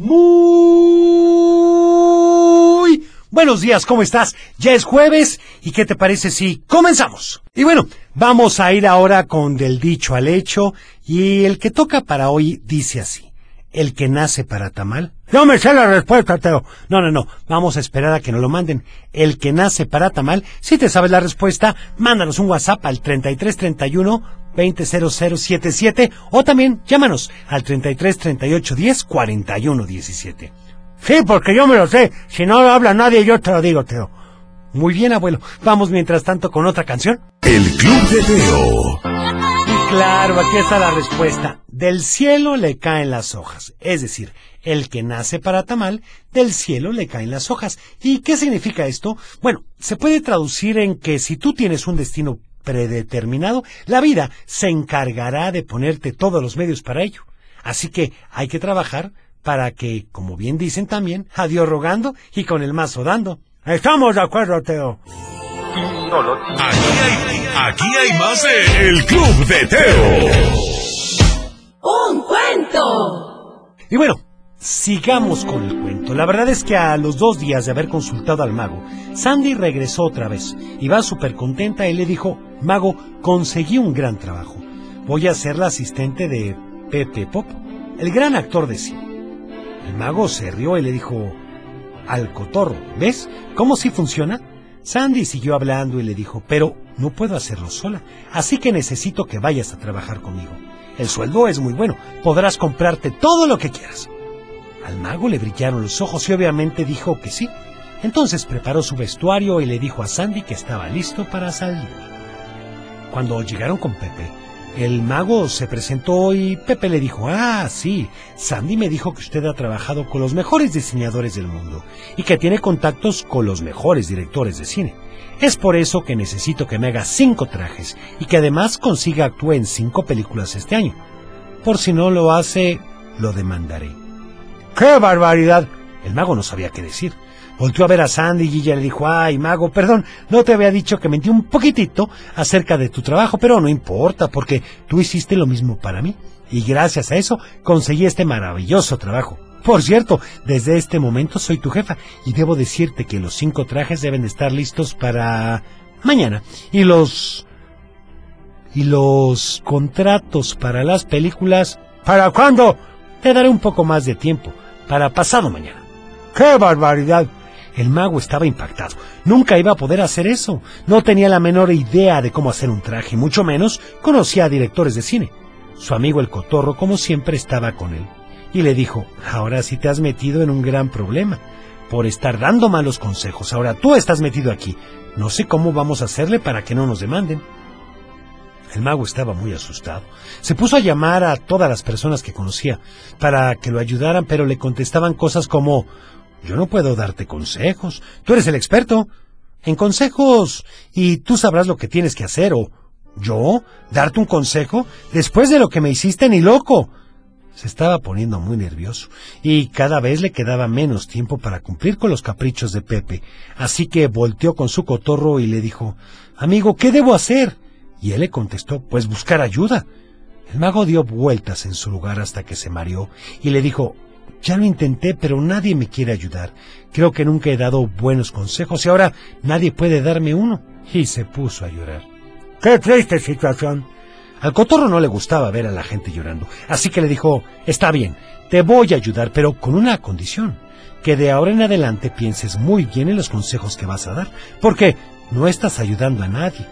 Muy buenos días, ¿cómo estás? Ya es jueves y ¿qué te parece si comenzamos? Y bueno, vamos a ir ahora con del dicho al hecho y el que toca para hoy dice así. El que nace para tamal. No me sé la respuesta, Teo. No, no, no. Vamos a esperar a que nos lo manden. El que nace para tamal. Si te sabes la respuesta, mándanos un WhatsApp al 3331 200077 o también llámanos al 33 38 10 41 17. Sí, porque yo me lo sé. Si no habla nadie, yo te lo digo, Teo. Muy bien, abuelo. Vamos mientras tanto con otra canción. El Club de Teo. Y claro, aquí está la respuesta. Del cielo le caen las hojas. Es decir, el que nace para tamal, del cielo le caen las hojas. ¿Y qué significa esto? Bueno, se puede traducir en que si tú tienes un destino predeterminado, la vida se encargará de ponerte todos los medios para ello. Así que hay que trabajar para que, como bien dicen también, a Dios rogando y con el mazo dando. Estamos de acuerdo, Teo. Aquí hay, aquí hay más de El Club de Teo. Y bueno, sigamos con el cuento. La verdad es que a los dos días de haber consultado al mago, Sandy regresó otra vez. y va súper contenta y le dijo, Mago, conseguí un gran trabajo. Voy a ser la asistente de Pepe Pop, el gran actor de cine. El mago se rió y le dijo, al cotorro, ¿ves cómo sí funciona? Sandy siguió hablando y le dijo, pero no puedo hacerlo sola, así que necesito que vayas a trabajar conmigo. El sueldo es muy bueno, podrás comprarte todo lo que quieras. Al mago le brillaron los ojos y obviamente dijo que sí. Entonces preparó su vestuario y le dijo a Sandy que estaba listo para salir. Cuando llegaron con Pepe, el mago se presentó y Pepe le dijo, ah, sí, Sandy me dijo que usted ha trabajado con los mejores diseñadores del mundo y que tiene contactos con los mejores directores de cine. Es por eso que necesito que me haga cinco trajes y que además consiga actuar en cinco películas este año. Por si no lo hace, lo demandaré. ¡Qué barbaridad! El mago no sabía qué decir. Volteó a ver a Sandy y ella le dijo, ay, mago, perdón, no te había dicho que mentí un poquitito acerca de tu trabajo, pero no importa, porque tú hiciste lo mismo para mí. Y gracias a eso conseguí este maravilloso trabajo. Por cierto, desde este momento soy tu jefa y debo decirte que los cinco trajes deben de estar listos para mañana. Y los... Y los contratos para las películas... ¿Para cuándo? Te daré un poco más de tiempo, para pasado mañana. ¡Qué barbaridad! El mago estaba impactado. Nunca iba a poder hacer eso. No tenía la menor idea de cómo hacer un traje, mucho menos conocía a directores de cine. Su amigo el cotorro, como siempre, estaba con él. Y le dijo, ahora sí te has metido en un gran problema. Por estar dando malos consejos. Ahora tú estás metido aquí. No sé cómo vamos a hacerle para que no nos demanden. El mago estaba muy asustado. Se puso a llamar a todas las personas que conocía para que lo ayudaran, pero le contestaban cosas como yo no puedo darte consejos. Tú eres el experto en consejos y tú sabrás lo que tienes que hacer o yo darte un consejo después de lo que me hiciste ni loco. Se estaba poniendo muy nervioso y cada vez le quedaba menos tiempo para cumplir con los caprichos de Pepe. Así que volteó con su cotorro y le dijo, Amigo, ¿qué debo hacer? Y él le contestó, pues buscar ayuda. El mago dio vueltas en su lugar hasta que se mareó y le dijo, ya lo intenté, pero nadie me quiere ayudar. Creo que nunca he dado buenos consejos y ahora nadie puede darme uno. Y se puso a llorar. ¡Qué triste situación! Al cotorro no le gustaba ver a la gente llorando, así que le dijo, está bien, te voy a ayudar, pero con una condición, que de ahora en adelante pienses muy bien en los consejos que vas a dar, porque no estás ayudando a nadie.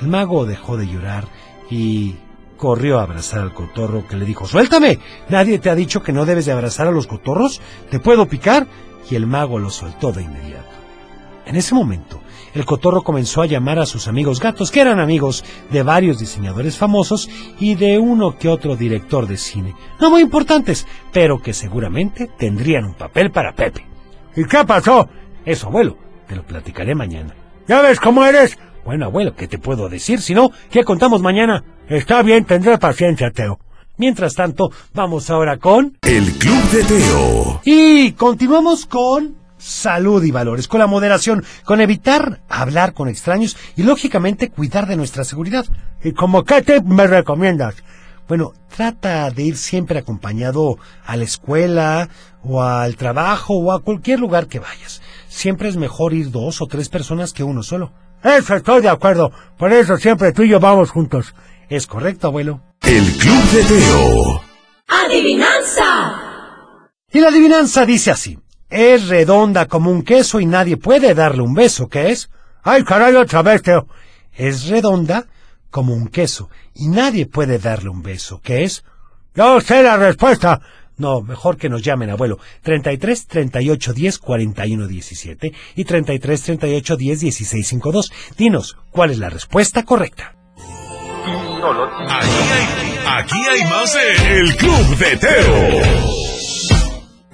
El mago dejó de llorar y corrió a abrazar al cotorro que le dijo, suéltame, nadie te ha dicho que no debes de abrazar a los cotorros, te puedo picar, y el mago lo soltó de inmediato. En ese momento, el cotorro comenzó a llamar a sus amigos gatos, que eran amigos de varios diseñadores famosos y de uno que otro director de cine, no muy importantes, pero que seguramente tendrían un papel para Pepe. ¿Y qué pasó? Eso, abuelo, te lo platicaré mañana. ¿Ya ves cómo eres? Bueno, abuelo, ¿qué te puedo decir? Si no, ¿qué contamos mañana? Está bien, tendré paciencia, Teo. Mientras tanto, vamos ahora con... El Club de Teo. Y continuamos con salud y valores, con la moderación, con evitar hablar con extraños y lógicamente cuidar de nuestra seguridad. ¿Y como qué me recomiendas? Bueno, trata de ir siempre acompañado a la escuela o al trabajo o a cualquier lugar que vayas. Siempre es mejor ir dos o tres personas que uno solo. Eso estoy de acuerdo. Por eso siempre tú y yo vamos juntos. Es correcto, abuelo. El Club de Teo. ¡Adivinanza! Y la adivinanza dice así. Es redonda como un queso y nadie puede darle un beso. ¿Qué es? ¡Ay, caray, otra vez, Teo! Es redonda como un queso y nadie puede darle un beso. ¿Qué es? Yo sé la respuesta. No, mejor que nos llamen, abuelo. 33 38 10 41 17 y 33 38 10 16 52. Dinos, ¿cuál es la respuesta correcta? Aquí hay, aquí hay más de El Club de Teo.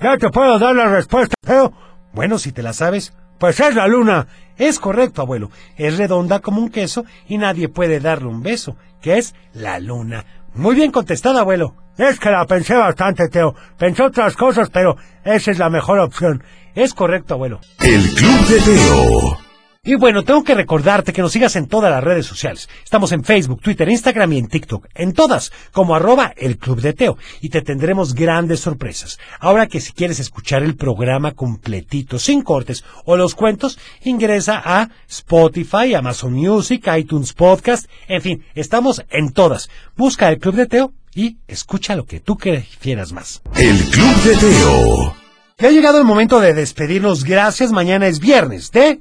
¿Ya te puedo dar la respuesta, Teo? Bueno, si te la sabes, pues es la luna. Es correcto, abuelo. Es redonda como un queso y nadie puede darle un beso, que es la luna. Muy bien contestada, abuelo. Es que la pensé bastante, Teo. Pensé otras cosas, pero esa es la mejor opción. Es correcto, abuelo. El Club de Teo. Y bueno, tengo que recordarte que nos sigas en todas las redes sociales. Estamos en Facebook, Twitter, Instagram y en TikTok. En todas, como arroba el Club de Teo. Y te tendremos grandes sorpresas. Ahora que si quieres escuchar el programa completito, sin cortes, o los cuentos, ingresa a Spotify, Amazon Music, iTunes Podcast, en fin, estamos en todas. Busca el Club de Teo y escucha lo que tú quieras más. El Club de Teo. Ya ha llegado el momento de despedirnos. Gracias. Mañana es viernes de